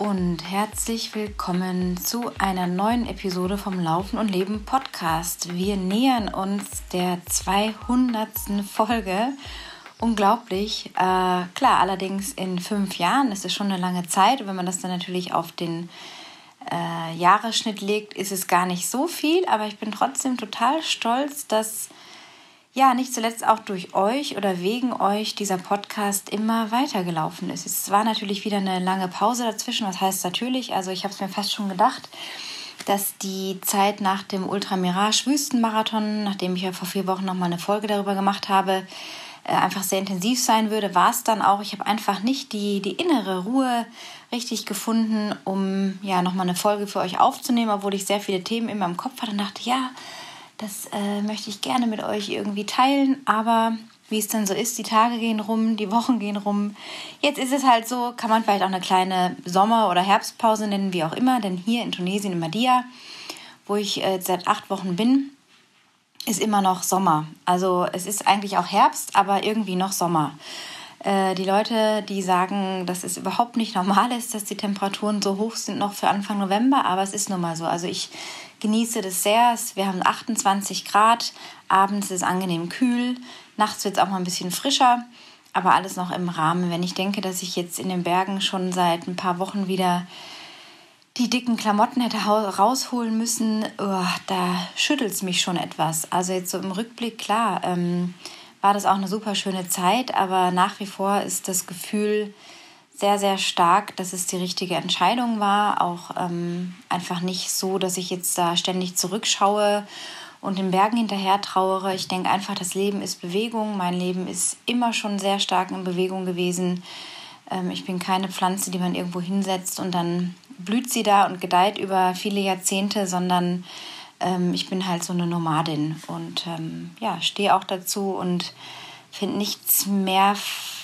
und herzlich willkommen zu einer neuen Episode vom Laufen und Leben Podcast. Wir nähern uns der 200. Folge. Unglaublich. Äh, klar, allerdings in fünf Jahren ist es schon eine lange Zeit. Wenn man das dann natürlich auf den äh, Jahresschnitt legt, ist es gar nicht so viel. Aber ich bin trotzdem total stolz, dass ja, nicht zuletzt auch durch euch oder wegen euch dieser Podcast immer weitergelaufen ist. Es war natürlich wieder eine lange Pause dazwischen. Was heißt natürlich? Also ich habe es mir fast schon gedacht, dass die Zeit nach dem Ultra Mirage Wüstenmarathon, nachdem ich ja vor vier Wochen nochmal eine Folge darüber gemacht habe, äh, einfach sehr intensiv sein würde, war es dann auch. Ich habe einfach nicht die, die innere Ruhe richtig gefunden, um ja nochmal eine Folge für euch aufzunehmen, obwohl ich sehr viele Themen immer im Kopf hatte und dachte, ja, das äh, möchte ich gerne mit euch irgendwie teilen, aber wie es dann so ist, die Tage gehen rum, die Wochen gehen rum. Jetzt ist es halt so, kann man vielleicht auch eine kleine Sommer- oder Herbstpause nennen, wie auch immer, denn hier in Tunesien, in Madia, wo ich äh, seit acht Wochen bin, ist immer noch Sommer. Also es ist eigentlich auch Herbst, aber irgendwie noch Sommer. Äh, die Leute, die sagen, dass es überhaupt nicht normal ist, dass die Temperaturen so hoch sind noch für Anfang November, aber es ist nun mal so. Also ich genieße das sehr. Wir haben 28 Grad, abends ist es angenehm kühl, nachts wird es auch mal ein bisschen frischer, aber alles noch im Rahmen. Wenn ich denke, dass ich jetzt in den Bergen schon seit ein paar Wochen wieder die dicken Klamotten hätte rausholen müssen, oh, da schüttelt es mich schon etwas. Also jetzt so im Rückblick, klar, ähm, war das auch eine super schöne Zeit, aber nach wie vor ist das Gefühl, sehr, sehr stark, dass es die richtige Entscheidung war. Auch ähm, einfach nicht so, dass ich jetzt da ständig zurückschaue und den Bergen hinterher trauere. Ich denke einfach, das Leben ist Bewegung. Mein Leben ist immer schon sehr stark in Bewegung gewesen. Ähm, ich bin keine Pflanze, die man irgendwo hinsetzt und dann blüht sie da und gedeiht über viele Jahrzehnte, sondern ähm, ich bin halt so eine Nomadin und ähm, ja, stehe auch dazu und finde nichts mehr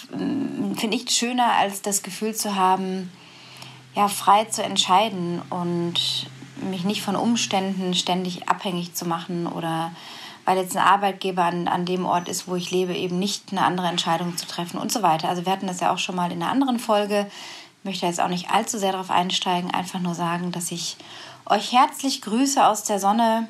finde nichts schöner, als das Gefühl zu haben, ja, frei zu entscheiden und mich nicht von Umständen ständig abhängig zu machen oder weil jetzt ein Arbeitgeber an, an dem Ort ist, wo ich lebe, eben nicht eine andere Entscheidung zu treffen und so weiter. Also wir hatten das ja auch schon mal in einer anderen Folge. Ich möchte jetzt auch nicht allzu sehr darauf einsteigen, einfach nur sagen, dass ich euch herzlich grüße aus der Sonne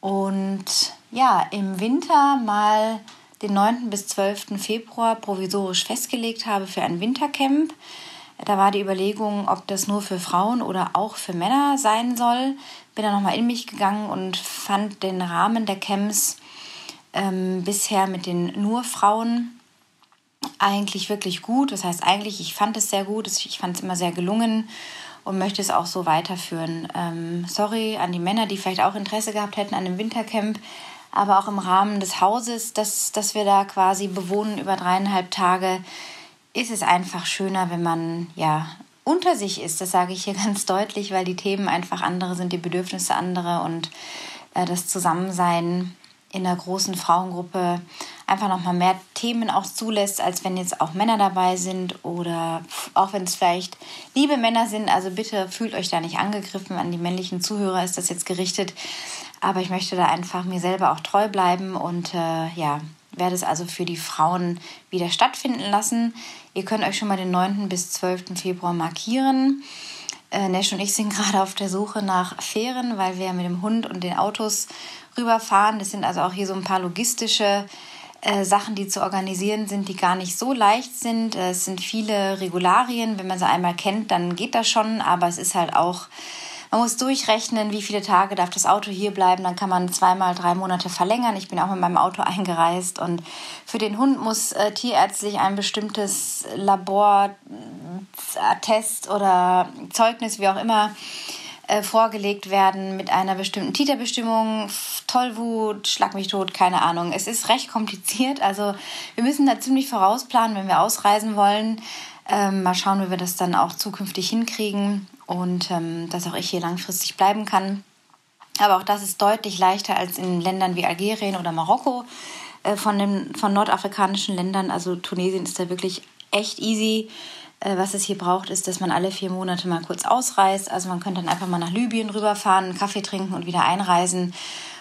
und ja, im Winter mal den 9. bis 12. Februar provisorisch festgelegt habe für ein Wintercamp. Da war die Überlegung, ob das nur für Frauen oder auch für Männer sein soll. Bin dann nochmal in mich gegangen und fand den Rahmen der Camps ähm, bisher mit den nur Frauen eigentlich wirklich gut. Das heißt eigentlich, ich fand es sehr gut, ich fand es immer sehr gelungen und möchte es auch so weiterführen. Ähm, sorry an die Männer, die vielleicht auch Interesse gehabt hätten an dem Wintercamp aber auch im Rahmen des Hauses, das, das wir da quasi bewohnen über dreieinhalb Tage, ist es einfach schöner, wenn man ja unter sich ist. Das sage ich hier ganz deutlich, weil die Themen einfach andere sind, die Bedürfnisse andere und äh, das Zusammensein in einer großen Frauengruppe einfach nochmal mehr Themen auch zulässt, als wenn jetzt auch Männer dabei sind oder auch wenn es vielleicht liebe Männer sind. Also bitte fühlt euch da nicht angegriffen. An die männlichen Zuhörer ist das jetzt gerichtet. Aber ich möchte da einfach mir selber auch treu bleiben und äh, ja, werde es also für die Frauen wieder stattfinden lassen. Ihr könnt euch schon mal den 9. bis 12. Februar markieren. Äh, Nesh und ich sind gerade auf der Suche nach Fähren, weil wir mit dem Hund und den Autos rüberfahren. Das sind also auch hier so ein paar logistische äh, Sachen, die zu organisieren sind, die gar nicht so leicht sind. Äh, es sind viele Regularien. Wenn man sie einmal kennt, dann geht das schon, aber es ist halt auch man muss durchrechnen, wie viele Tage darf das Auto hier bleiben. Dann kann man zweimal drei Monate verlängern. Ich bin auch mit meinem Auto eingereist. Und für den Hund muss äh, tierärztlich ein bestimmtes Labor, Test oder Zeugnis, wie auch immer, äh, vorgelegt werden mit einer bestimmten Titerbestimmung, Tollwut, Schlag mich tot, keine Ahnung. Es ist recht kompliziert. Also wir müssen da ziemlich vorausplanen, wenn wir ausreisen wollen. Ähm, mal schauen, wie wir das dann auch zukünftig hinkriegen und ähm, dass auch ich hier langfristig bleiben kann. Aber auch das ist deutlich leichter als in Ländern wie Algerien oder Marokko äh, von den von nordafrikanischen Ländern. Also Tunesien ist da wirklich echt easy. Äh, was es hier braucht, ist, dass man alle vier Monate mal kurz ausreist. Also man könnte dann einfach mal nach Libyen rüberfahren, einen Kaffee trinken und wieder einreisen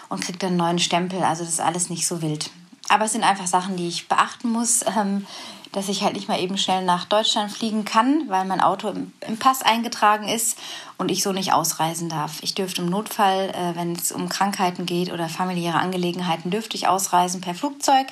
und kriegt dann einen neuen Stempel. Also das ist alles nicht so wild. aber es sind einfach Sachen, die ich beachten muss, ähm, dass ich halt nicht mal eben schnell nach Deutschland fliegen kann, weil mein Auto im, Pass eingetragen ist und ich so nicht ausreisen darf. Ich dürfte im Notfall, äh, wenn es um Krankheiten geht oder familiäre Angelegenheiten, dürfte ich ausreisen per Flugzeug,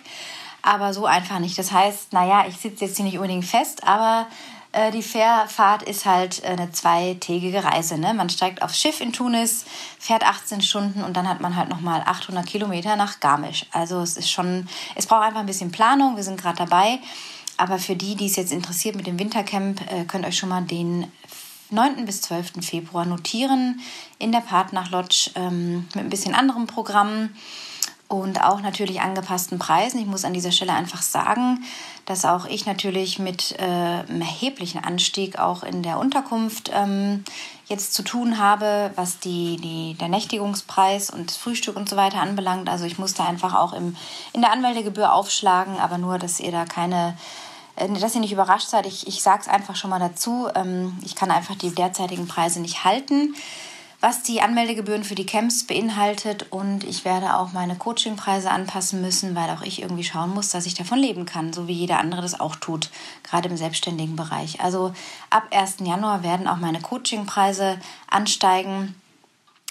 aber so einfach nicht. Das heißt, naja, ich sitze jetzt hier nicht unbedingt fest, aber äh, die Fährfahrt ist halt äh, eine zweitägige Reise. Ne? Man steigt aufs Schiff in Tunis, fährt 18 Stunden und dann hat man halt nochmal 800 Kilometer nach Garmisch. Also es ist schon, es braucht einfach ein bisschen Planung. Wir sind gerade dabei. Aber für die, die es jetzt interessiert mit dem Wintercamp, äh, könnt euch schon mal den 9. bis 12. Februar notieren in der Partnerlodge ähm, mit ein bisschen anderem Programm und auch natürlich angepassten Preisen. Ich muss an dieser Stelle einfach sagen, dass auch ich natürlich mit äh, einem erheblichen Anstieg auch in der Unterkunft ähm, jetzt zu tun habe, was die, die, der Nächtigungspreis und das Frühstück und so weiter anbelangt. Also ich musste einfach auch im, in der Anmeldegebühr aufschlagen, aber nur, dass ihr da keine äh, dass ihr nicht überrascht seid. Ich, ich sage es einfach schon mal dazu. Ähm, ich kann einfach die derzeitigen Preise nicht halten was die Anmeldegebühren für die Camps beinhaltet und ich werde auch meine Coachingpreise anpassen müssen, weil auch ich irgendwie schauen muss, dass ich davon leben kann, so wie jeder andere das auch tut, gerade im selbstständigen Bereich. Also ab 1. Januar werden auch meine Coachingpreise ansteigen.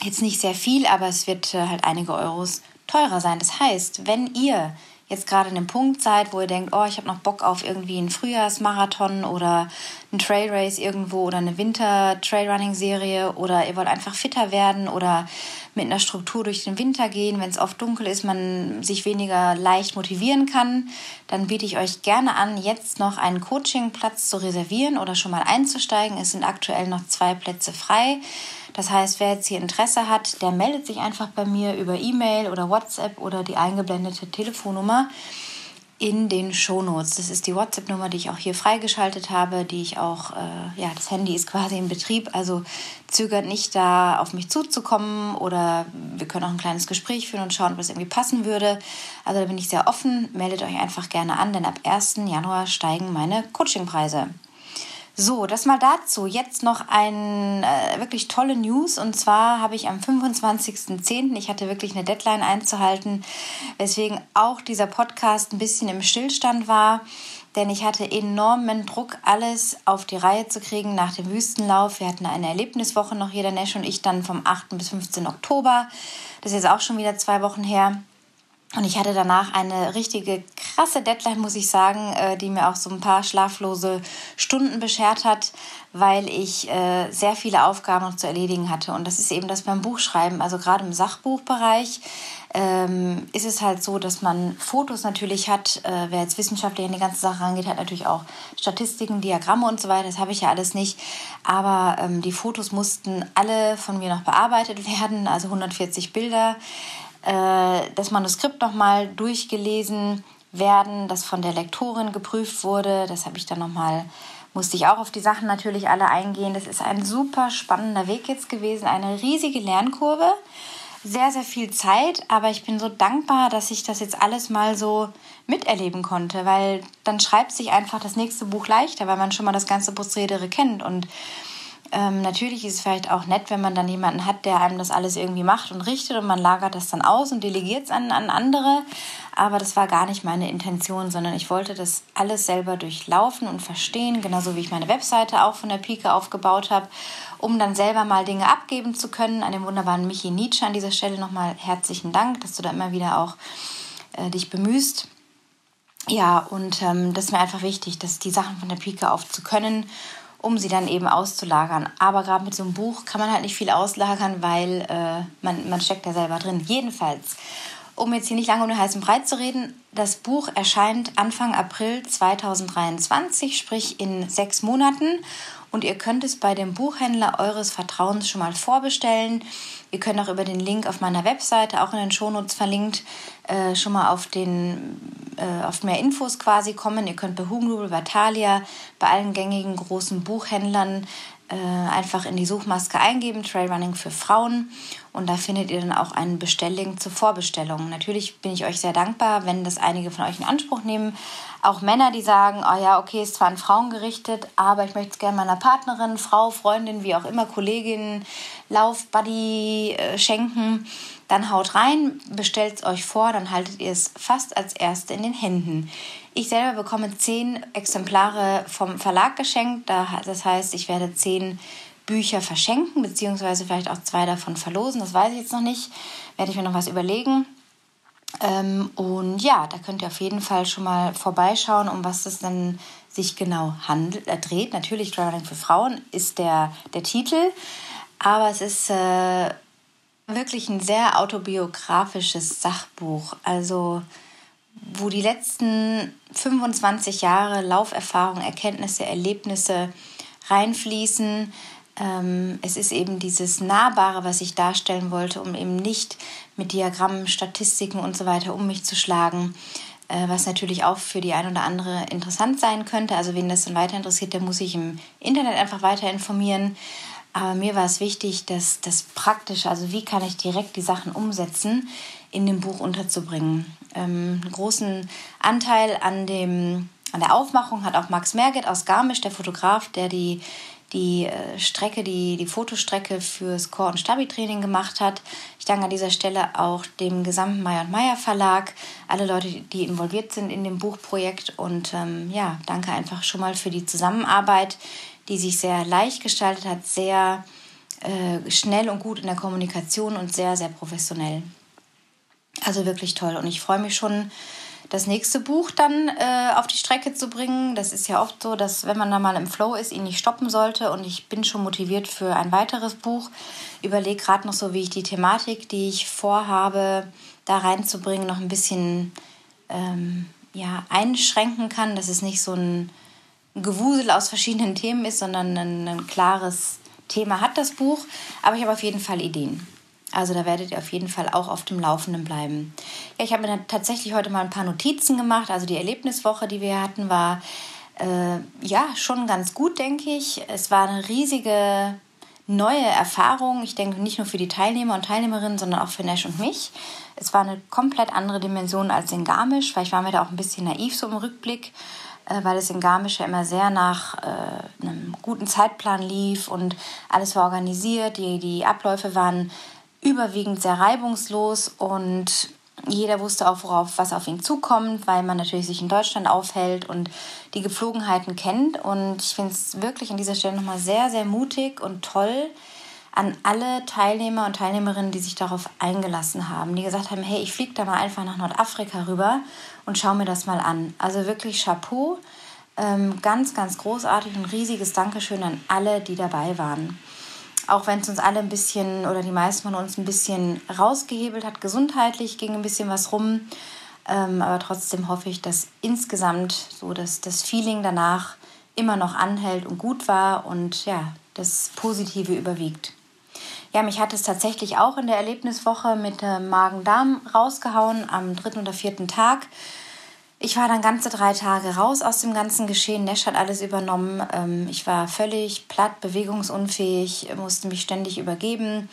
Jetzt nicht sehr viel, aber es wird äh, halt einige Euros teurer sein. Das heißt, wenn ihr jetzt gerade an dem Punkt seid, wo ihr denkt, oh, ich habe noch Bock auf irgendwie einen Frühjahrsmarathon oder einen Trail Race irgendwo oder eine Winter Trailrunning Serie oder ihr wollt einfach fitter werden oder mit einer Struktur durch den Winter gehen, wenn es oft dunkel ist, man sich weniger leicht motivieren kann, dann biete ich euch gerne an, jetzt noch einen Coachingplatz zu reservieren oder schon mal einzusteigen. Es sind aktuell noch zwei Plätze frei. Das heißt, wer jetzt hier Interesse hat, der meldet sich einfach bei mir über E-Mail oder WhatsApp oder die eingeblendete Telefonnummer in den Shownotes. Das ist die WhatsApp-Nummer, die ich auch hier freigeschaltet habe, die ich auch, äh, ja, das Handy ist quasi in Betrieb, also zögert nicht da auf mich zuzukommen oder wir können auch ein kleines Gespräch führen und schauen, ob es irgendwie passen würde. Also da bin ich sehr offen, meldet euch einfach gerne an, denn ab 1. Januar steigen meine Coachingpreise. So, das mal dazu. Jetzt noch ein äh, wirklich tolle News. Und zwar habe ich am 25.10., ich hatte wirklich eine Deadline einzuhalten, weswegen auch dieser Podcast ein bisschen im Stillstand war. Denn ich hatte enormen Druck, alles auf die Reihe zu kriegen nach dem Wüstenlauf. Wir hatten eine Erlebniswoche noch hier, der Nesch und ich, dann vom 8. bis 15. Oktober. Das ist jetzt auch schon wieder zwei Wochen her. Und ich hatte danach eine richtige krasse Deadline, muss ich sagen, äh, die mir auch so ein paar schlaflose Stunden beschert hat, weil ich äh, sehr viele Aufgaben noch zu erledigen hatte. Und das ist eben das beim Buchschreiben, also gerade im Sachbuchbereich ähm, ist es halt so, dass man Fotos natürlich hat. Äh, wer jetzt wissenschaftlich an die ganze Sache rangeht, hat natürlich auch Statistiken, Diagramme und so weiter. Das habe ich ja alles nicht. Aber ähm, die Fotos mussten alle von mir noch bearbeitet werden, also 140 Bilder äh, das Manuskript nochmal durchgelesen werden, das von der Lektorin geprüft wurde. Das habe ich dann nochmal, musste ich auch auf die Sachen natürlich alle eingehen. Das ist ein super spannender Weg jetzt gewesen, eine riesige Lernkurve. Sehr, sehr viel Zeit, aber ich bin so dankbar, dass ich das jetzt alles mal so miterleben konnte, weil dann schreibt sich einfach das nächste Buch leichter, weil man schon mal das ganze Prozedere kennt und ähm, natürlich ist es vielleicht auch nett, wenn man dann jemanden hat, der einem das alles irgendwie macht und richtet und man lagert das dann aus und delegiert es an, an andere. Aber das war gar nicht meine Intention, sondern ich wollte das alles selber durchlaufen und verstehen, genauso wie ich meine Webseite auch von der Pike aufgebaut habe, um dann selber mal Dinge abgeben zu können. An den wunderbaren Michi Nietzsche an dieser Stelle nochmal herzlichen Dank, dass du da immer wieder auch äh, dich bemühst. Ja, und ähm, das ist mir einfach wichtig, dass die Sachen von der Pike auf zu können um sie dann eben auszulagern. Aber gerade mit so einem Buch kann man halt nicht viel auslagern, weil äh, man, man steckt ja selber drin. Jedenfalls, um jetzt hier nicht lange um den heißen Breit zu reden, das Buch erscheint Anfang April 2023, sprich in sechs Monaten. Und ihr könnt es bei dem Buchhändler eures Vertrauens schon mal vorbestellen. Ihr könnt auch über den Link auf meiner Webseite, auch in den Shownotes verlinkt, äh, schon mal auf, den, äh, auf mehr Infos quasi kommen. Ihr könnt bei Hugendubel, bei Thalia, bei allen gängigen großen Buchhändlern äh, einfach in die Suchmaske eingeben, Trailrunning für Frauen. Und da findet ihr dann auch einen Bestelllink zur Vorbestellung. Natürlich bin ich euch sehr dankbar, wenn das einige von euch in Anspruch nehmen. Auch Männer, die sagen, oh ja, okay, ist zwar an Frauen gerichtet, aber ich möchte es gerne meiner Partnerin, Frau, Freundin, wie auch immer, Kollegin, Laufbuddy äh, schenken. Dann haut rein, bestellt es euch vor, dann haltet ihr es fast als Erste in den Händen. Ich selber bekomme zehn Exemplare vom Verlag geschenkt. Das heißt, ich werde zehn Bücher verschenken, beziehungsweise vielleicht auch zwei davon verlosen. Das weiß ich jetzt noch nicht. Werde ich mir noch was überlegen. Ähm, und ja, da könnt ihr auf jeden Fall schon mal vorbeischauen, um was es denn sich genau handelt, äh, dreht. Natürlich Traveling für Frauen ist der, der Titel, aber es ist äh, wirklich ein sehr autobiografisches Sachbuch. Also wo die letzten 25 Jahre Lauferfahrung, Erkenntnisse, Erlebnisse reinfließen. Ähm, es ist eben dieses Nahbare, was ich darstellen wollte, um eben nicht mit Diagrammen, Statistiken und so weiter um mich zu schlagen, äh, was natürlich auch für die ein oder andere interessant sein könnte. Also wen das dann weiter interessiert, der muss sich im Internet einfach weiter informieren. Aber mir war es wichtig, dass das praktisch, also wie kann ich direkt die Sachen umsetzen, in dem Buch unterzubringen. Ähm, einen großen Anteil an, dem, an der Aufmachung hat auch Max Merget aus Garmisch, der Fotograf, der die, die äh, Strecke, die, die Fotostrecke fürs Core- und Stabi-Training gemacht hat. Ich danke an dieser Stelle auch dem gesamten Meyer Meyer Verlag, alle Leute, die involviert sind in dem Buchprojekt und ähm, ja, danke einfach schon mal für die Zusammenarbeit, die sich sehr leicht gestaltet hat, sehr äh, schnell und gut in der Kommunikation und sehr, sehr professionell. Also wirklich toll. Und ich freue mich schon, das nächste Buch dann äh, auf die Strecke zu bringen. Das ist ja oft so, dass wenn man da mal im Flow ist, ihn nicht stoppen sollte. Und ich bin schon motiviert für ein weiteres Buch. Überlege gerade noch so, wie ich die Thematik, die ich vorhabe, da reinzubringen, noch ein bisschen ähm, ja, einschränken kann, dass es nicht so ein Gewusel aus verschiedenen Themen ist, sondern ein, ein klares Thema hat das Buch. Aber ich habe auf jeden Fall Ideen. Also da werdet ihr auf jeden Fall auch auf dem Laufenden bleiben. Ich habe mir tatsächlich heute mal ein paar Notizen gemacht. Also die Erlebniswoche, die wir hatten, war äh, ja schon ganz gut, denke ich. Es war eine riesige neue Erfahrung. Ich denke nicht nur für die Teilnehmer und Teilnehmerinnen, sondern auch für Nash und mich. Es war eine komplett andere Dimension als in Garmisch, weil ich war mir da auch ein bisschen naiv so im Rückblick, äh, weil es in Garmisch ja immer sehr nach äh, einem guten Zeitplan lief und alles war organisiert. Die, die Abläufe waren überwiegend sehr reibungslos und jeder wusste auch, worauf was auf ihn zukommt, weil man natürlich sich in Deutschland aufhält und die Gepflogenheiten kennt. Und ich finde es wirklich an dieser Stelle nochmal sehr, sehr mutig und toll an alle Teilnehmer und Teilnehmerinnen, die sich darauf eingelassen haben, die gesagt haben, hey, ich fliege da mal einfach nach Nordafrika rüber und schaue mir das mal an. Also wirklich Chapeau, ähm, ganz, ganz großartig und riesiges Dankeschön an alle, die dabei waren auch wenn es uns alle ein bisschen oder die meisten von uns ein bisschen rausgehebelt hat, gesundheitlich ging ein bisschen was rum. Ähm, aber trotzdem hoffe ich, dass insgesamt so dass das Feeling danach immer noch anhält und gut war und ja, das Positive überwiegt. Ja, mich hat es tatsächlich auch in der Erlebniswoche mit dem Magen-Darm rausgehauen am dritten oder vierten Tag. Ich war dann ganze drei Tage raus aus dem ganzen Geschehen. Nesch hat alles übernommen. Ähm, ich war völlig platt, bewegungsunfähig, musste mich ständig übergeben,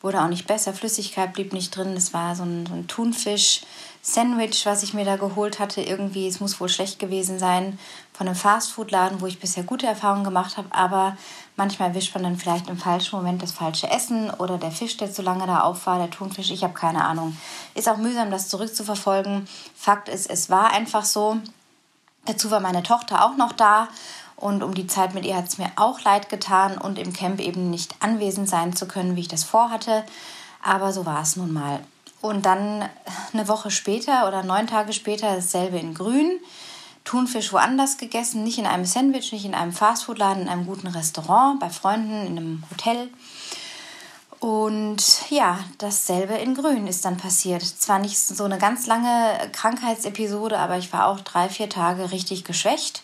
wurde auch nicht besser. Flüssigkeit blieb nicht drin. Es war so ein, so ein Thunfisch-Sandwich, was ich mir da geholt hatte. Irgendwie, es muss wohl schlecht gewesen sein, von einem Fastfood-Laden, wo ich bisher gute Erfahrungen gemacht habe. Aber Manchmal erwischt man dann vielleicht im falschen Moment das falsche Essen oder der Fisch, der zu lange da auf war, der Thunfisch, ich habe keine Ahnung. Ist auch mühsam, das zurückzuverfolgen. Fakt ist, es war einfach so. Dazu war meine Tochter auch noch da und um die Zeit mit ihr hat es mir auch leid getan und im Camp eben nicht anwesend sein zu können, wie ich das vorhatte. Aber so war es nun mal. Und dann eine Woche später oder neun Tage später dasselbe in Grün. Thunfisch woanders gegessen, nicht in einem Sandwich, nicht in einem Fastfoodladen, in einem guten Restaurant, bei Freunden, in einem Hotel. Und ja, dasselbe in Grün ist dann passiert. Zwar nicht so eine ganz lange Krankheitsepisode, aber ich war auch drei, vier Tage richtig geschwächt.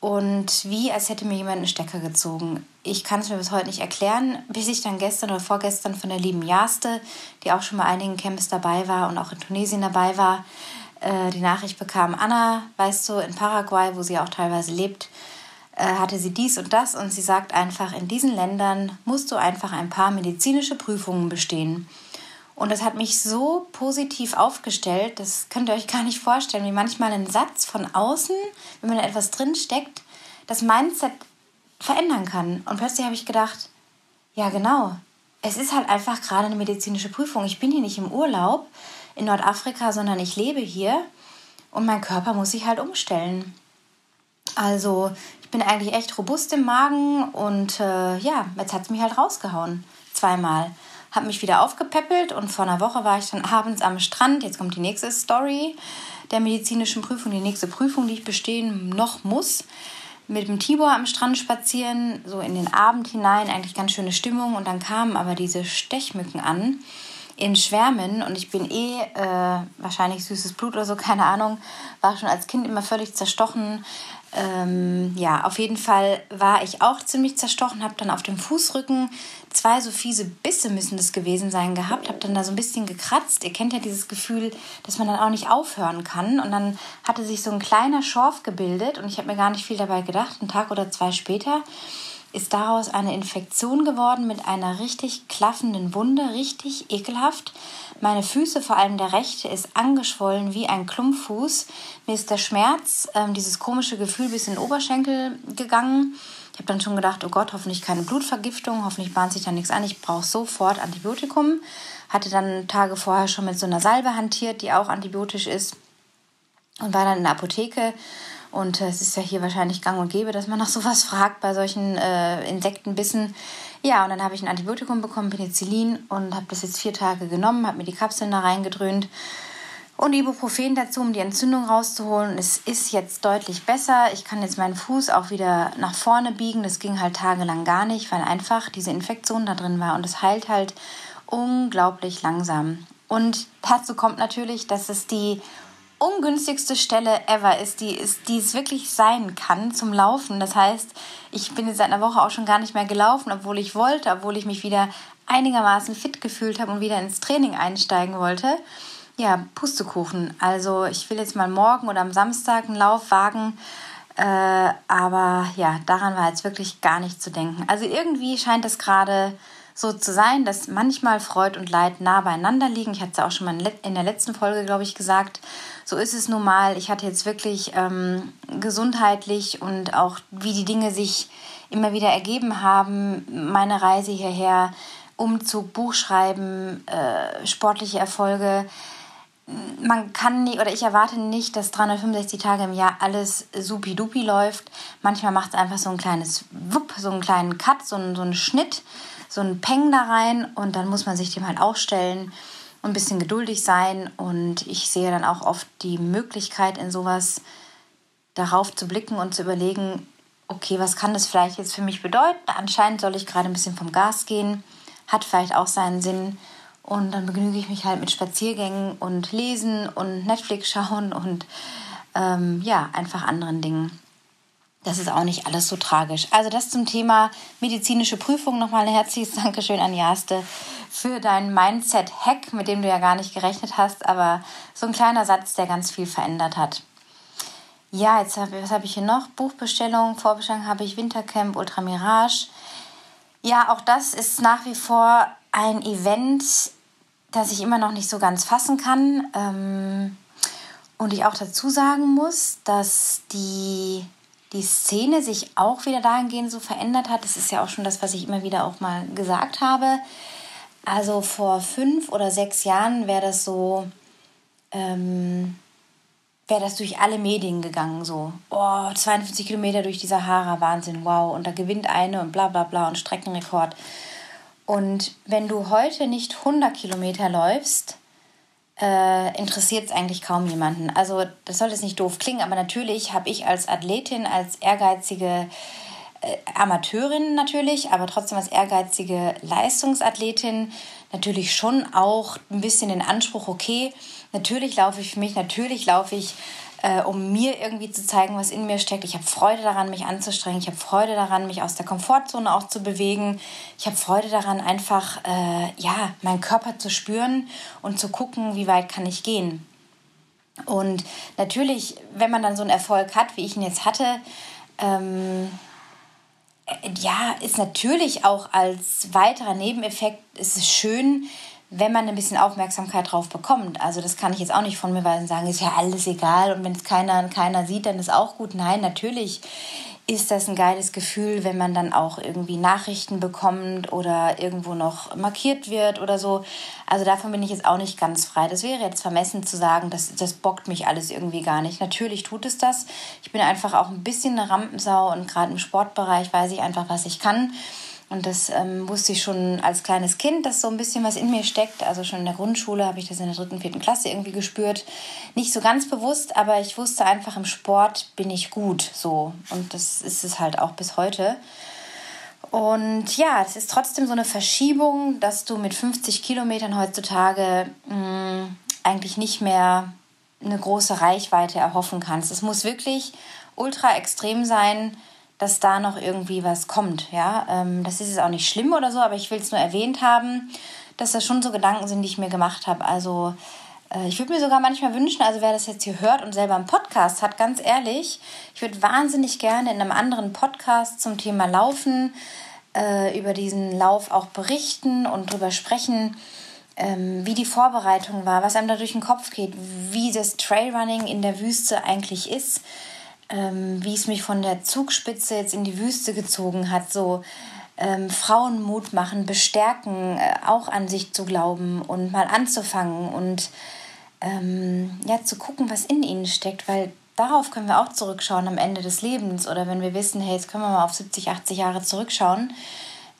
Und wie, als hätte mir jemand einen Stecker gezogen. Ich kann es mir bis heute nicht erklären, bis ich dann gestern oder vorgestern von der lieben Jaste, die auch schon mal einigen Camps dabei war und auch in Tunesien dabei war, äh, die Nachricht bekam, Anna, weißt du, in Paraguay, wo sie auch teilweise lebt, äh, hatte sie dies und das und sie sagt einfach, in diesen Ländern musst du einfach ein paar medizinische Prüfungen bestehen. Und das hat mich so positiv aufgestellt, das könnt ihr euch gar nicht vorstellen, wie manchmal ein Satz von außen, wenn man da etwas drin steckt, das Mindset verändern kann. Und plötzlich habe ich gedacht, ja genau, es ist halt einfach gerade eine medizinische Prüfung. Ich bin hier nicht im Urlaub in Nordafrika, sondern ich lebe hier und mein Körper muss sich halt umstellen. Also ich bin eigentlich echt robust im Magen und äh, ja, jetzt hat es mich halt rausgehauen. Zweimal. Hab mich wieder aufgepäppelt und vor einer Woche war ich dann abends am Strand. Jetzt kommt die nächste Story der medizinischen Prüfung, die nächste Prüfung, die ich bestehen noch muss. Mit dem Tibor am Strand spazieren, so in den Abend hinein, eigentlich ganz schöne Stimmung. Und dann kamen aber diese Stechmücken an in Schwärmen und ich bin eh äh, wahrscheinlich süßes Blut oder so, keine Ahnung, war schon als Kind immer völlig zerstochen, ähm, ja, auf jeden Fall war ich auch ziemlich zerstochen, habe dann auf dem Fußrücken zwei so fiese Bisse müssen das gewesen sein gehabt, habe dann da so ein bisschen gekratzt. Ihr kennt ja dieses Gefühl, dass man dann auch nicht aufhören kann. Und dann hatte sich so ein kleiner Schorf gebildet und ich habe mir gar nicht viel dabei gedacht. Einen Tag oder zwei später ist daraus eine Infektion geworden mit einer richtig klaffenden Wunde, richtig ekelhaft. Meine Füße, vor allem der rechte, ist angeschwollen wie ein Klumpfuß. Mir ist der Schmerz, ähm, dieses komische Gefühl bis in den Oberschenkel gegangen. Ich habe dann schon gedacht, oh Gott, hoffentlich keine Blutvergiftung, hoffentlich bahnt sich da nichts an. Ich brauche sofort Antibiotikum. Hatte dann Tage vorher schon mit so einer Salbe hantiert, die auch antibiotisch ist. Und war dann in der Apotheke und äh, es ist ja hier wahrscheinlich gang und gäbe, dass man nach sowas fragt bei solchen äh, Insektenbissen. Ja, und dann habe ich ein Antibiotikum bekommen, Penicillin, und habe das jetzt vier Tage genommen, habe mir die Kapseln da reingedröhnt und Ibuprofen dazu, um die Entzündung rauszuholen. Es ist jetzt deutlich besser. Ich kann jetzt meinen Fuß auch wieder nach vorne biegen. Das ging halt tagelang gar nicht, weil einfach diese Infektion da drin war. Und es heilt halt unglaublich langsam. Und dazu kommt natürlich, dass es die ungünstigste Stelle ever ist, die, ist, die es wirklich sein kann zum Laufen. Das heißt, ich bin seit einer Woche auch schon gar nicht mehr gelaufen, obwohl ich wollte, obwohl ich mich wieder einigermaßen fit gefühlt habe und wieder ins Training einsteigen wollte. Ja, Pustekuchen. Also ich will jetzt mal morgen oder am Samstag einen Lauf wagen. Äh, aber ja, daran war jetzt wirklich gar nicht zu denken. Also irgendwie scheint es gerade so zu sein, dass manchmal Freud und Leid nah beieinander liegen. Ich hatte es ja auch schon mal in der letzten Folge, glaube ich, gesagt. So ist es nun mal. Ich hatte jetzt wirklich ähm, gesundheitlich und auch wie die Dinge sich immer wieder ergeben haben, meine Reise hierher, Umzug, Buchschreiben, äh, sportliche Erfolge. Man kann nicht oder ich erwarte nicht, dass 365 Tage im Jahr alles supi-dupi läuft. Manchmal macht es einfach so ein kleines Wupp, so einen kleinen Cut, so einen, so einen Schnitt so einen Peng da rein und dann muss man sich dem halt auch stellen und ein bisschen geduldig sein. Und ich sehe dann auch oft die Möglichkeit in sowas darauf zu blicken und zu überlegen, okay, was kann das vielleicht jetzt für mich bedeuten? Anscheinend soll ich gerade ein bisschen vom Gas gehen, hat vielleicht auch seinen Sinn. Und dann begnüge ich mich halt mit Spaziergängen und Lesen und Netflix schauen und ähm, ja, einfach anderen Dingen das ist auch nicht alles so tragisch. Also das zum Thema medizinische Prüfung. Nochmal ein herzliches Dankeschön an Jaste für deinen Mindset-Hack, mit dem du ja gar nicht gerechnet hast, aber so ein kleiner Satz, der ganz viel verändert hat. Ja, jetzt habe was habe ich hier noch? Buchbestellung, Vorbestellung habe ich Wintercamp, Ultra Mirage. Ja, auch das ist nach wie vor ein Event, das ich immer noch nicht so ganz fassen kann. Ähm, und ich auch dazu sagen muss, dass die die Szene sich auch wieder dahingehend so verändert hat. Das ist ja auch schon das, was ich immer wieder auch mal gesagt habe. Also vor fünf oder sechs Jahren wäre das so, ähm, wäre das durch alle Medien gegangen, so, oh, 52 Kilometer durch die Sahara, Wahnsinn, wow, und da gewinnt eine und bla bla bla und Streckenrekord. Und wenn du heute nicht 100 Kilometer läufst, äh, interessiert es eigentlich kaum jemanden. Also das soll jetzt nicht doof klingen, aber natürlich habe ich als Athletin, als ehrgeizige äh, Amateurin natürlich, aber trotzdem als ehrgeizige Leistungsathletin natürlich schon auch ein bisschen den Anspruch, okay, natürlich laufe ich für mich, natürlich laufe ich äh, um mir irgendwie zu zeigen, was in mir steckt. Ich habe Freude daran, mich anzustrengen. Ich habe Freude daran, mich aus der Komfortzone auch zu bewegen. Ich habe Freude daran, einfach äh, ja meinen Körper zu spüren und zu gucken, wie weit kann ich gehen. Und natürlich, wenn man dann so einen Erfolg hat, wie ich ihn jetzt hatte, Ähm, ja, ist natürlich auch als weiterer Nebeneffekt, ist es schön, wenn man ein bisschen Aufmerksamkeit drauf bekommt. Also das kann ich jetzt auch nicht von mir weisen sagen, ist ja alles egal und wenn es keiner, keiner sieht, dann ist auch gut. Nein, natürlich ist das ein geiles Gefühl, wenn man dann auch irgendwie Nachrichten bekommt oder irgendwo noch markiert wird oder so. Also davon bin ich jetzt auch nicht ganz frei. Das wäre jetzt vermessen zu sagen, das, das bockt mich alles irgendwie gar nicht. Natürlich tut es das. Ich bin einfach auch ein bisschen eine Rampensau und gerade im Sportbereich weiß ich einfach, was ich kann. Und das ähm, wusste ich schon als kleines Kind, dass so ein bisschen was in mir steckt. Also schon in der Grundschule habe ich das in der dritten, vierten Klasse irgendwie gespürt. Nicht so ganz bewusst, aber ich wusste einfach, im Sport bin ich gut so. Und das ist es halt auch bis heute. Und ja, es ist trotzdem so eine Verschiebung, dass du mit 50 Kilometern heutzutage mh, mm, eigentlich nicht mehr eine große Reichweite erhoffen kannst. Es muss wirklich ultra extrem sein, dass da noch irgendwie was kommt. Ja, ähm, das ist jetzt auch nicht schlimm oder so, aber ich will es nur erwähnt haben, dass das schon so Gedanken sind, die ich mir gemacht habe. Also äh, ich würde mir sogar manchmal wünschen, also wer das jetzt hier hört und selber einen Podcast hat, ganz ehrlich, ich würde wahnsinnig gerne in einem anderen Podcast zum Thema Laufen äh, über diesen Lauf auch berichten und darüber sprechen, ähm, wie die Vorbereitung war, was einem da durch den Kopf geht, wie das Trailrunning in der Wüste eigentlich ist ähm, wie es mich von der Zugspitze jetzt in die Wüste gezogen hat, so ähm, Frauen Mut machen, bestärken, äh, auch an sich zu glauben und mal anzufangen und ähm, ja, zu gucken, was in ihnen steckt, weil darauf können wir auch zurückschauen am Ende des Lebens oder wenn wir wissen, hey, jetzt können wir mal auf 70, 80 Jahre zurückschauen.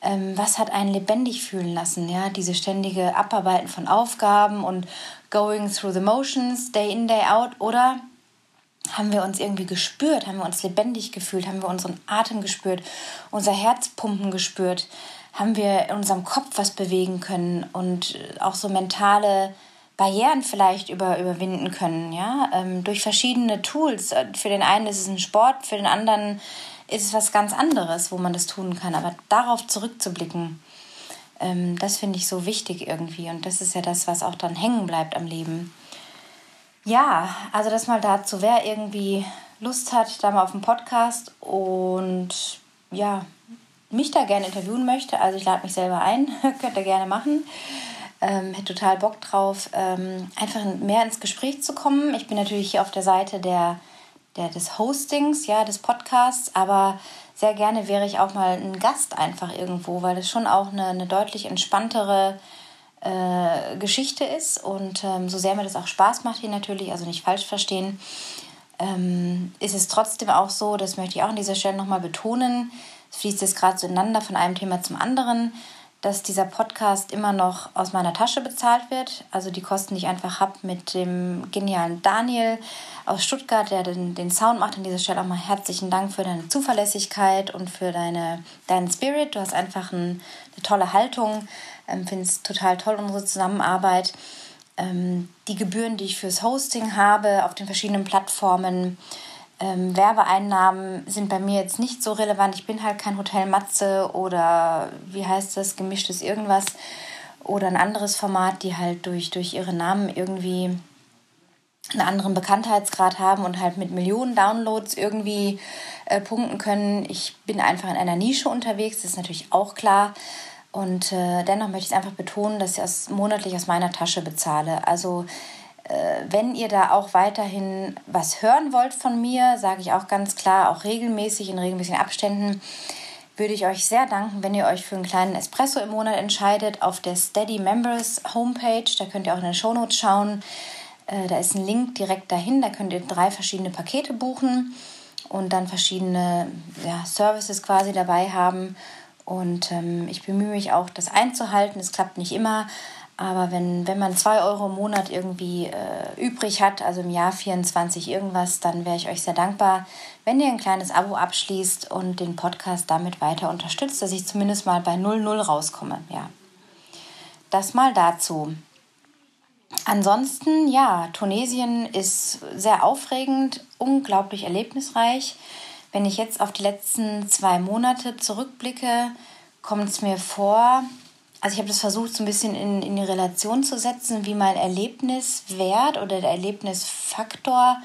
Ähm, was hat einen lebendig fühlen lassen? Ja, diese ständige Abarbeiten von Aufgaben und going through the motions, day in, day out oder haben wir uns irgendwie gespürt, haben wir uns lebendig gefühlt, haben wir unseren Atem gespürt, unser Herzpumpen gespürt, haben wir in unserem Kopf was bewegen können und auch so mentale Barrieren vielleicht über, überwinden können, ja, ähm, durch verschiedene Tools. Für den einen ist es ein Sport, für den anderen ist es was ganz anderes, wo man das tun kann. Aber darauf zurückzublicken, ähm, das finde ich so wichtig irgendwie. Und das ist ja das, was auch dann hängen bleibt am Leben. Ja, also das mal dazu, wer irgendwie Lust hat, da mal auf den Podcast und ja, mich da gerne interviewen möchte, also ich lade mich selber ein, könnt ihr gerne machen. Ähm, hätte total Bock drauf, ähm, einfach mehr ins Gespräch zu kommen. Ich bin natürlich hier auf der Seite der, der, des Hostings, ja, des Podcasts, aber sehr gerne wäre ich auch mal ein Gast einfach irgendwo, weil es schon auch eine, eine deutlich entspanntere äh, Geschichte ist. Und ähm, so sehr mir das auch Spaß macht hier natürlich, also nicht falsch verstehen, ähm, ist es trotzdem auch so, das möchte ich auch an dieser Stelle nochmal betonen, es fließt jetzt gerade so ineinander von einem Thema zum anderen, dass dieser Podcast immer noch aus meiner Tasche bezahlt wird. Also die Kosten, die ich einfach habe mit dem genialen Daniel aus Stuttgart, der den, den Sound macht. An dieser Stelle auch mal herzlichen Dank für deine Zuverlässigkeit und für deine, deinen Spirit. Du hast einfach ein, eine tolle Haltung. Ähm, Finde es total toll, unsere Zusammenarbeit. Ähm, die Gebühren, die ich fürs Hosting habe auf den verschiedenen Plattformen, ähm, Werbeeinnahmen sind bei mir jetzt nicht so relevant. Ich bin halt kein Hotel Matze oder wie heißt das, gemischtes irgendwas oder ein anderes Format, die halt durch, durch ihre Namen irgendwie einen anderen Bekanntheitsgrad haben und halt mit Millionen Downloads irgendwie äh, punkten können. Ich bin einfach in einer Nische unterwegs, das ist natürlich auch klar. Und äh, dennoch möchte ich es einfach betonen, dass ich es monatlich aus meiner Tasche bezahle. Also wenn ihr da auch weiterhin was hören wollt von mir, sage ich auch ganz klar, auch regelmäßig in regelmäßigen Abständen, würde ich euch sehr danken, wenn ihr euch für einen kleinen Espresso im Monat entscheidet auf der Steady Members Homepage. Da könnt ihr auch in den Shownotes schauen. Äh, da ist ein Link direkt dahin. Da könnt ihr drei verschiedene Pakete buchen und dann verschiedene ja, Services quasi dabei haben. Und ähm, ich bemühe mich auch, das einzuhalten. Es klappt nicht immer, aber wenn, wenn man zwei Euro im Monat irgendwie äh, übrig hat, also im Jahr 24 irgendwas, dann wäre ich euch sehr dankbar, wenn ihr ein kleines Abo abschließt und den Podcast damit weiter unterstützt, dass ich zumindest mal bei 00 rauskomme. Ja. Das mal dazu. Ansonsten, ja, Tunesien ist sehr aufregend, unglaublich erlebnisreich. Wenn ich jetzt auf die letzten zwei Monate zurückblicke, kommt es mir vor, also ich habe das versucht, so ein bisschen in, in die Relation zu setzen, wie mein Erlebniswert oder der Erlebnisfaktor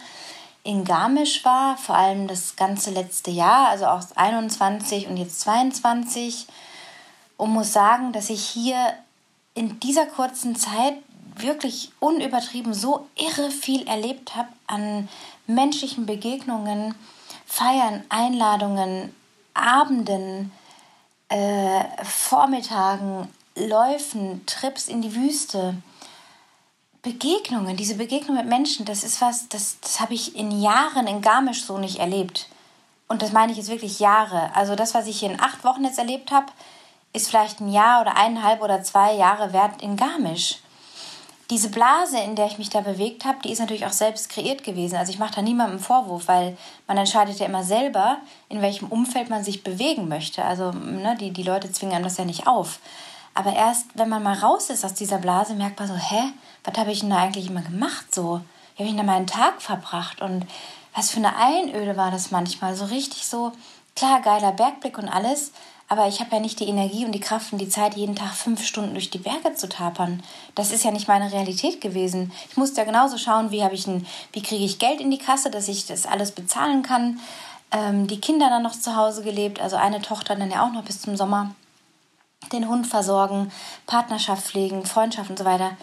in Garmisch war, vor allem das ganze letzte Jahr, also auch 21 und jetzt 22 und muss sagen, dass ich hier in dieser kurzen Zeit wirklich unübertrieben so irre viel erlebt habe an menschlichen Begegnungen, Feiern, Einladungen, Abenden, äh, Vormittagen, Läufen, Trips in die Wüste. Begegnungen, diese Begegnung mit Menschen, das ist was, das, das habe ich in Jahren in Garmisch so nicht erlebt. Und das meine ich jetzt wirklich Jahre. Also das, was ich hier in acht Wochen jetzt erlebt habe, ist vielleicht ein Jahr oder eineinhalb oder zwei Jahre wert in Garmisch. Diese Blase, in der ich mich da bewegt habe, die ist natürlich auch selbst kreiert gewesen. Also ich mache da niemandem Vorwurf, weil man entscheidet ja immer selber, in welchem Umfeld man sich bewegen möchte. Also ne, die, die Leute zwingen einem das ja nicht auf. Aber erst, wenn man mal raus ist aus dieser Blase, merkt man so, hä, was habe ich denn da eigentlich immer gemacht so? Wie habe ich denn da meinen Tag verbracht? Und was für eine Einöde war das manchmal? So richtig so, klar, geiler Bergblick und alles, aber ich habe ja nicht die Energie und die Kraft und die Zeit, jeden Tag fünf Stunden durch die Berge zu tapern. Das ist ja nicht meine Realität gewesen. Ich musste ja genauso schauen, wie, ich ein, wie kriege ich Geld in die Kasse, dass ich das alles bezahlen kann. Ähm, die Kinder dann noch zu Hause gelebt, also eine Tochter dann ja auch noch bis zum Sommer. Den Hund versorgen, Partnerschaft pflegen, Freundschaft und so weiter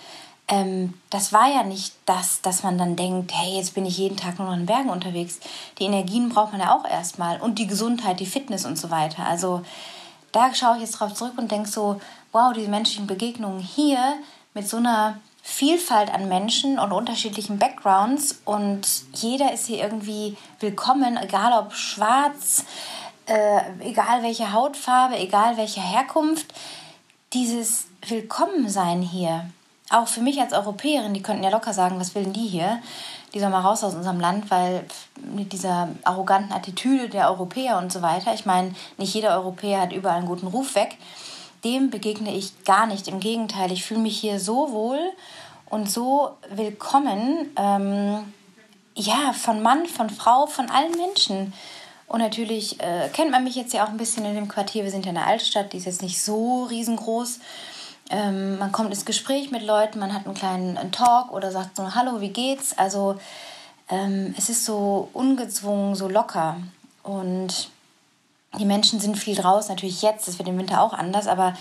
ähm, das war ja nicht das, dass man dann denkt, hey, jetzt bin ich jeden Tag nur noch in Bergen unterwegs. Die Energien braucht man ja auch erstmal und die Gesundheit, die Fitness und so weiter. Also da schaue ich jetzt drauf zurück und denke so, wow, diese menschlichen Begegnungen hier mit so einer Vielfalt an Menschen und unterschiedlichen Backgrounds und jeder ist hier irgendwie willkommen, egal ob schwarz, äh, egal welche Hautfarbe, egal welche Herkunft. Dieses Willkommensein hier, auch für mich als Europäerin, die könnten ja locker sagen, was will denn die hier? Die soll mal raus aus unserem Land, weil mit dieser arroganten Attitüde der Europäer und so weiter, ich meine, nicht jeder Europäer hat überall einen guten Ruf weg, dem begegne ich gar nicht. Im Gegenteil, ich fühle mich hier so wohl und so willkommen, ähm, ja, von Mann, von Frau, von allen Menschen. Und natürlich äh, kennt man mich jetzt ja auch ein bisschen in dem Quartier. Wir sind ja in der Altstadt, die ist jetzt nicht so riesengroß. Ähm, man kommt ins Gespräch mit Leuten, man hat einen kleinen Talk oder sagt so, hallo, wie geht's? Also ähm, es ist so ungezwungen, so locker. Und die Menschen sind viel draußen, natürlich jetzt, das wird im Winter auch anders, aber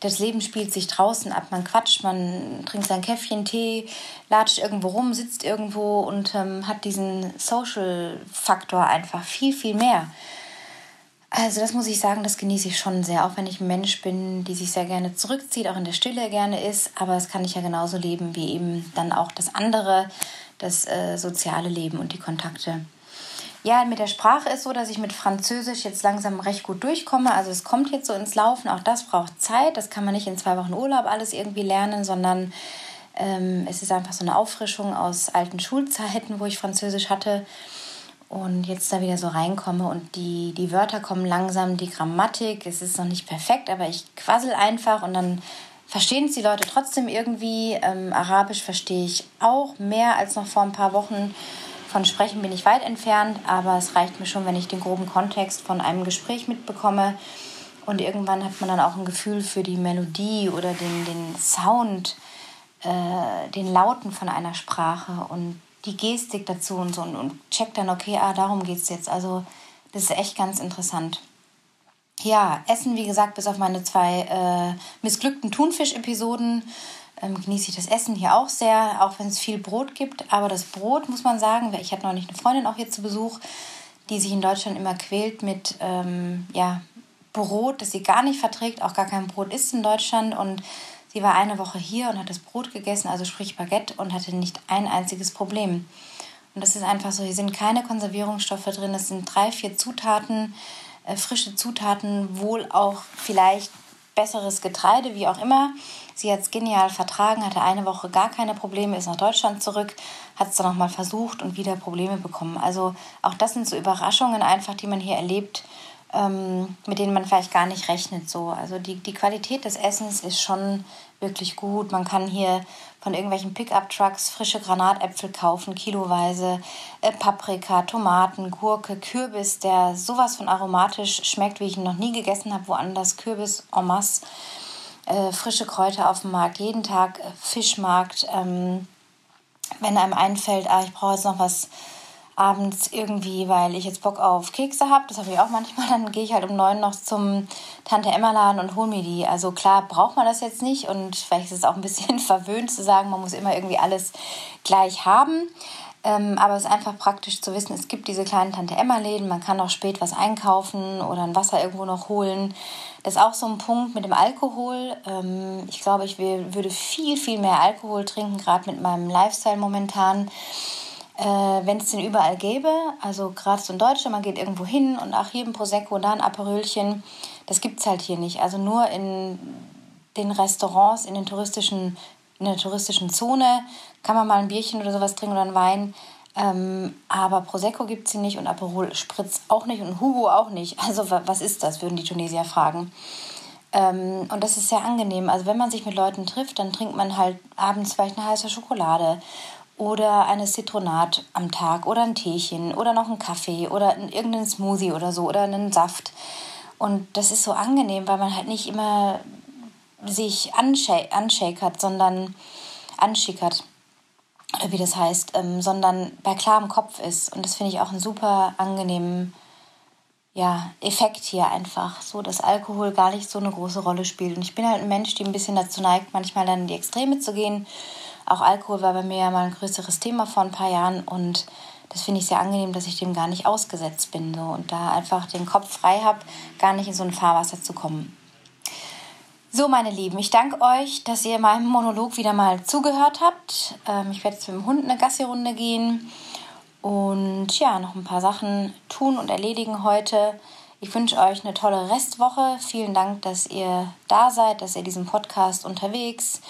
das Leben spielt sich draußen ab. Man quatscht, man trinkt sein Käffchen, Tee, latscht irgendwo rum, sitzt irgendwo und ähm, hat diesen Social-Faktor einfach viel, viel mehr. Also das muss ich sagen, das genieße ich schon sehr, auch wenn ich ein Mensch bin, die sich sehr gerne zurückzieht, auch in der Stille gerne ist. Aber das kann ich ja genauso leben wie eben dann auch das andere, das äh, soziale Leben und die Kontakte. Ja, mit der Sprache ist so, dass ich mit Französisch jetzt langsam recht gut durchkomme. Also es kommt jetzt so ins Laufen. Auch das braucht Zeit. Das kann man nicht in zwei Wochen Urlaub alles irgendwie lernen, sondern ähm, es ist einfach so eine Auffrischung aus alten Schulzeiten, wo ich Französisch hatte und jetzt da wieder so reinkomme und die, die Wörter kommen langsam, die Grammatik, es ist noch nicht perfekt, aber ich quassel einfach und dann verstehen es die Leute trotzdem irgendwie. Ähm, Arabisch verstehe ich auch mehr als noch vor ein paar Wochen. Von Sprechen bin ich weit entfernt, aber es reicht mir schon, wenn ich den groben Kontext von einem Gespräch mitbekomme. Und irgendwann hat man dann auch ein Gefühl für die Melodie oder den, den Sound, äh, den Lauten von einer Sprache. Und die Gestik dazu und so und, und checkt dann, okay, ah, darum geht es jetzt. Also das ist echt ganz interessant. Ja, Essen, wie gesagt, bis auf meine zwei äh, missglückten Thunfisch-Episoden ähm, genieße ich das Essen hier auch sehr, auch wenn es viel Brot gibt. Aber das Brot, muss man sagen, ich hatte nicht eine Freundin auch hier zu Besuch, die sich in Deutschland immer quält mit ähm, ja, Brot, das sie gar nicht verträgt, auch gar kein Brot isst in Deutschland und Sie war eine Woche hier und hat das Brot gegessen, also sprich Baguette, und hatte nicht ein einziges Problem. Und das ist einfach so, hier sind keine Konservierungsstoffe drin, es sind drei, vier Zutaten, äh, frische Zutaten, wohl auch vielleicht besseres Getreide, wie auch immer. Sie hat es genial vertragen, hatte eine Woche gar keine Probleme, ist nach Deutschland zurück, hat es dann nochmal versucht und wieder Probleme bekommen. Also auch das sind so Überraschungen einfach, die man hier erlebt, ähm, mit denen man vielleicht gar nicht rechnet. So. Also die, die Qualität des Essens ist schon wirklich gut. Man kann hier von irgendwelchen Pickup-Trucks frische Granatäpfel kaufen, kiloweise, äh, Paprika, Tomaten, Gurke, Kürbis, der sowas von aromatisch schmeckt, wie ich ihn noch nie gegessen habe, woanders. Kürbis en masse, äh, frische Kräuter auf dem Markt, jeden Tag äh, Fischmarkt. Ähm, wenn einem einfällt, ah, ich brauche jetzt noch was abends irgendwie, weil ich jetzt Bock auf Kekse habe, das habe ich auch manchmal, dann gehe ich halt um neun noch zum Tante Emma Laden und hole mir die. Also klar braucht man das jetzt nicht und vielleicht ist es auch ein bisschen verwöhnt zu sagen, man muss immer irgendwie alles gleich haben. Ähm, aber es ist einfach praktisch zu wissen, es gibt diese kleinen Tante Emma Läden, man kann auch spät was einkaufen oder ein Wasser irgendwo noch holen. Das ist auch so ein Punkt mit dem Alkohol. Ähm, ich glaube, ich würde viel, viel mehr Alkohol trinken, gerade mit meinem Lifestyle momentan äh, wenn es den überall gäbe, also gerade so in Deutschland, man geht irgendwo hin und nach jedem Prosecco da ein Aperölchen, das gibt es halt hier nicht. Also nur in den Restaurants, in den touristischen, in der touristischen Zone kann man mal ein Bierchen oder sowas trinken oder einen Wein. Ähm, aber Prosecco gibt es hier nicht und Aperol Spritz auch nicht und Hugo auch nicht. Also was ist das, würden die Tunesier fragen. Ähm, und das ist sehr angenehm. Also wenn man sich mit Leuten trifft, dann trinkt man halt abends vielleicht eine heiße Schokolade oder eine Zitronat am Tag oder ein Teechen oder noch einen Kaffee oder irgendeinen Smoothie oder so oder einen Saft. Und das ist so angenehm, weil man halt nicht immer sich anshakert, sondern anschickert, oder wie das heißt, ähm, sondern bei klarem Kopf ist. Und das finde ich auch einen super angenehmen ja, Effekt hier einfach, so dass Alkohol gar nicht so eine große Rolle spielt. Und ich bin halt ein Mensch, die ein bisschen dazu neigt, manchmal dann in die Extreme zu gehen auch Alkohol war bei mir ja mal ein größeres Thema vor ein paar Jahren und das finde ich sehr angenehm, dass ich dem gar nicht ausgesetzt bin so, und da einfach den Kopf frei habe, gar nicht in so ein Fahrwasser zu kommen. So, meine Lieben, ich danke euch, dass ihr meinem Monolog wieder mal zugehört habt. Ähm, ich werde jetzt mit dem Hund eine Gassi-Runde gehen und ja, noch ein paar Sachen tun und erledigen heute. Ich wünsche euch eine tolle Restwoche. Vielen Dank, dass ihr da seid, dass ihr diesen Podcast unterwegs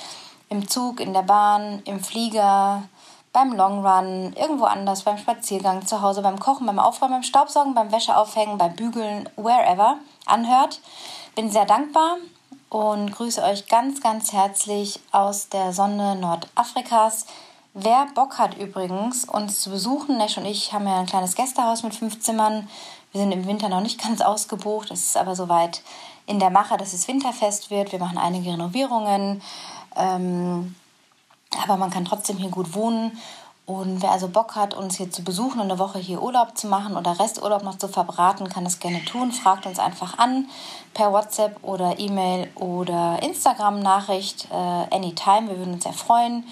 im Zug, in der Bahn, im Flieger, beim Longrun, irgendwo anders, beim Spaziergang, zu Hause, beim Kochen, beim Aufräumen, beim Staubsaugen, beim Wäscheaufhängen, beim Bügeln, wherever anhört. Bin sehr dankbar und grüße euch ganz, ganz herzlich aus der Sonne Nordafrikas. Wer Bock hat übrigens, uns zu besuchen, Nesh und ich haben ja ein kleines Gästehaus mit fünf Zimmern. Wir sind im Winter noch nicht ganz ausgebucht, es ist aber soweit in der Mache, dass es winterfest wird. Wir machen einige Renovierungen. Ähm, aber man kann trotzdem hier gut wohnen. Und wer also Bock hat, uns hier zu besuchen und eine Woche hier Urlaub zu machen oder Resturlaub noch zu verbraten, kann das gerne tun. Fragt uns einfach an per WhatsApp oder E-Mail oder Instagram-Nachricht äh, anytime. Wir würden uns sehr freuen,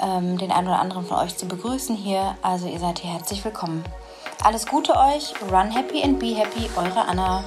ähm, den einen oder anderen von euch zu begrüßen hier. Also ihr seid hier herzlich willkommen. Alles Gute euch, run happy and be happy, eure Anna.